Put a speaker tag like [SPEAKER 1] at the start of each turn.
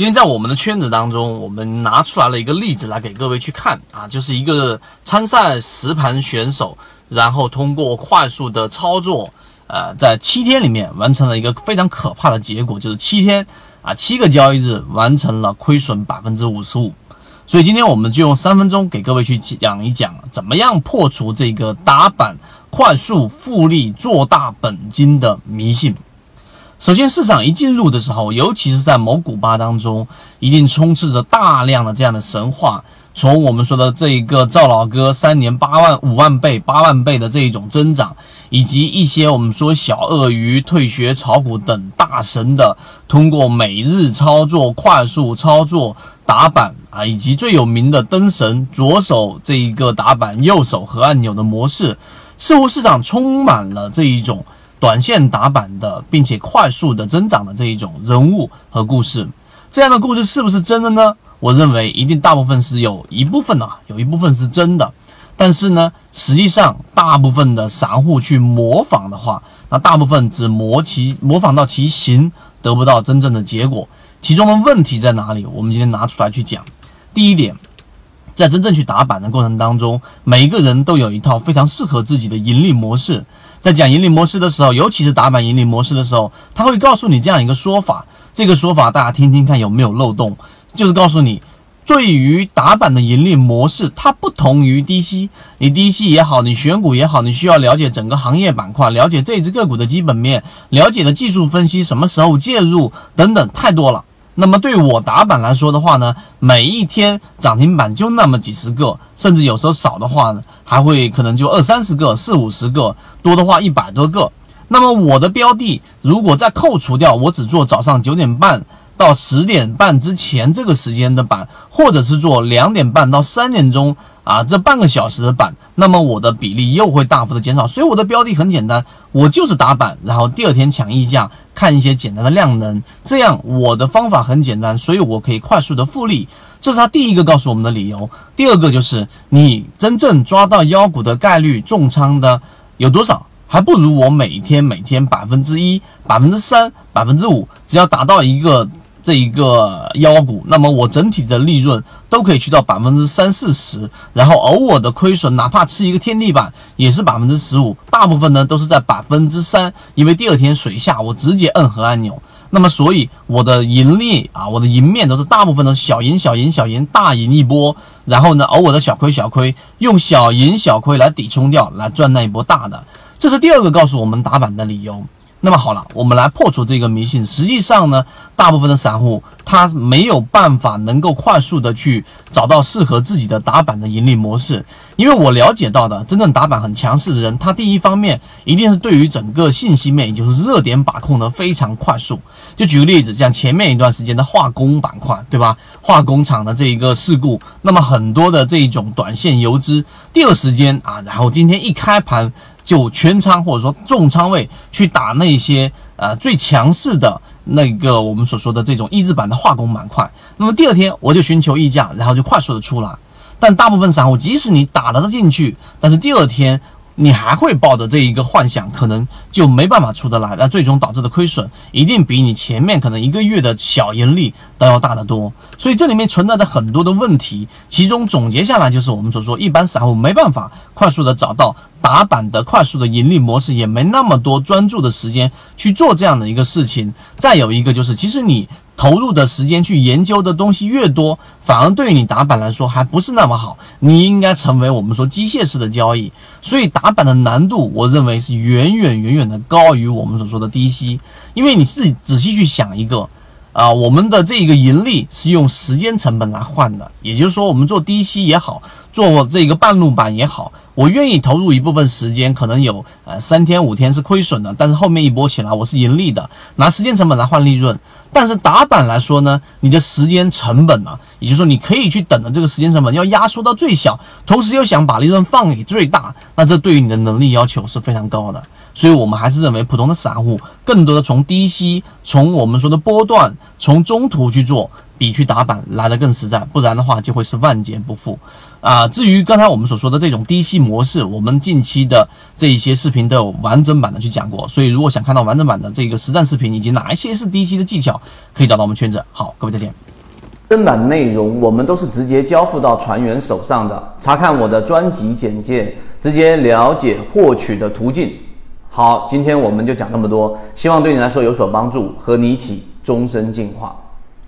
[SPEAKER 1] 今天在我们的圈子当中，我们拿出来了一个例子来给各位去看啊，就是一个参赛实盘选手，然后通过快速的操作，呃，在七天里面完成了一个非常可怕的结果，就是七天啊，七个交易日完成了亏损百分之五十五。所以今天我们就用三分钟给各位去讲一讲，怎么样破除这个打板快速复利做大本金的迷信。首先，市场一进入的时候，尤其是在某股吧当中，一定充斥着大量的这样的神话。从我们说的这一个赵老哥三年八万五万倍、八万倍的这一种增长，以及一些我们说小鳄鱼退学炒股等大神的通过每日操作、快速操作打板啊，以及最有名的灯神左手这一个打板，右手和按钮的模式，似乎市场充满了这一种。短线打板的，并且快速的增长的这一种人物和故事，这样的故事是不是真的呢？我认为一定大部分是有一部分呢，有一部分是真的。但是呢，实际上大部分的散户去模仿的话，那大部分只模其模仿到其形，得不到真正的结果。其中的问题在哪里？我们今天拿出来去讲。第一点，在真正去打板的过程当中，每一个人都有一套非常适合自己的盈利模式。在讲盈利模式的时候，尤其是打板盈利模式的时候，他会告诉你这样一个说法。这个说法大家听听看有没有漏洞？就是告诉你，对于打板的盈利模式，它不同于低吸。你低吸也好，你选股也好，你需要了解整个行业板块，了解这只个股的基本面，了解的技术分析，什么时候介入等等，太多了。那么对我打板来说的话呢，每一天涨停板就那么几十个，甚至有时候少的话呢，还会可能就二三十个、四五十个，多的话一百多个。那么我的标的如果再扣除掉我只做早上九点半到十点半之前这个时间的板，或者是做两点半到三点钟。啊，这半个小时的板，那么我的比例又会大幅的减少，所以我的标的很简单，我就是打板，然后第二天抢溢价，看一些简单的量能，这样我的方法很简单，所以我可以快速的复利，这是他第一个告诉我们的理由。第二个就是你真正抓到妖股的概率重仓的有多少，还不如我每天每天百分之一、百分之三、百分之五，只要达到一个。这一个妖股，那么我整体的利润都可以去到百分之三四十，然后偶尔的亏损，哪怕吃一个天地板也是百分之十五，大部分呢都是在百分之三，因为第二天水下我直接摁核按钮，那么所以我的盈利啊，我的赢面都是大部分都是小赢小赢小赢大赢一波，然后呢偶尔的小亏小亏，用小赢小亏来抵冲掉，来赚那一波大的，这是第二个告诉我们打板的理由。那么好了，我们来破除这个迷信。实际上呢，大部分的散户他没有办法能够快速的去找到适合自己的打板的盈利模式。因为我了解到的，真正打板很强势的人，他第一方面一定是对于整个信息面，也就是热点把控的非常快速。就举个例子，像前面一段时间的化工板块，对吧？化工厂的这一个事故，那么很多的这一种短线游资，第二时间啊，然后今天一开盘。就全仓或者说重仓位去打那些呃最强势的那个我们所说的这种一字板的化工板块，那么第二天我就寻求溢价，然后就快速的出来。但大部分散户即使你打得进去，但是第二天。你还会抱着这一个幻想，可能就没办法出得来，那最终导致的亏损一定比你前面可能一个月的小盈利都要大得多。所以这里面存在着很多的问题，其中总结下来就是我们所说，一般散户没办法快速的找到打板的快速的盈利模式，也没那么多专注的时间去做这样的一个事情。再有一个就是，其实你。投入的时间去研究的东西越多，反而对于你打板来说还不是那么好。你应该成为我们说机械式的交易，所以打板的难度，我认为是远远远远的高于我们所说的低吸。因为你自己仔细去想一个，啊，我们的这个盈利是用时间成本来换的，也就是说，我们做低吸也好，做这个半路板也好。我愿意投入一部分时间，可能有呃三天五天是亏损的，但是后面一波起来我是盈利的，拿时间成本来换利润。但是打板来说呢，你的时间成本呢，也就是说你可以去等的这个时间成本要压缩到最小，同时又想把利润放给最大，那这对于你的能力要求是非常高的。所以我们还是认为普通的散户更多的从低吸，从我们说的波段，从中途去做。比去打板来的更实在，不然的话就会是万劫不复啊！至于刚才我们所说的这种低吸模式，我们近期的这一些视频都有完整版的去讲过，所以如果想看到完整版的这个实战视频以及哪一些是低吸的技巧，可以找到我们圈子。好，各位再见。
[SPEAKER 2] 正版内容我们都是直接交付到船员手上的。查看我的专辑简介，直接了解获取的途径。好，今天我们就讲这么多，希望对你来说有所帮助，和你一起终身进化。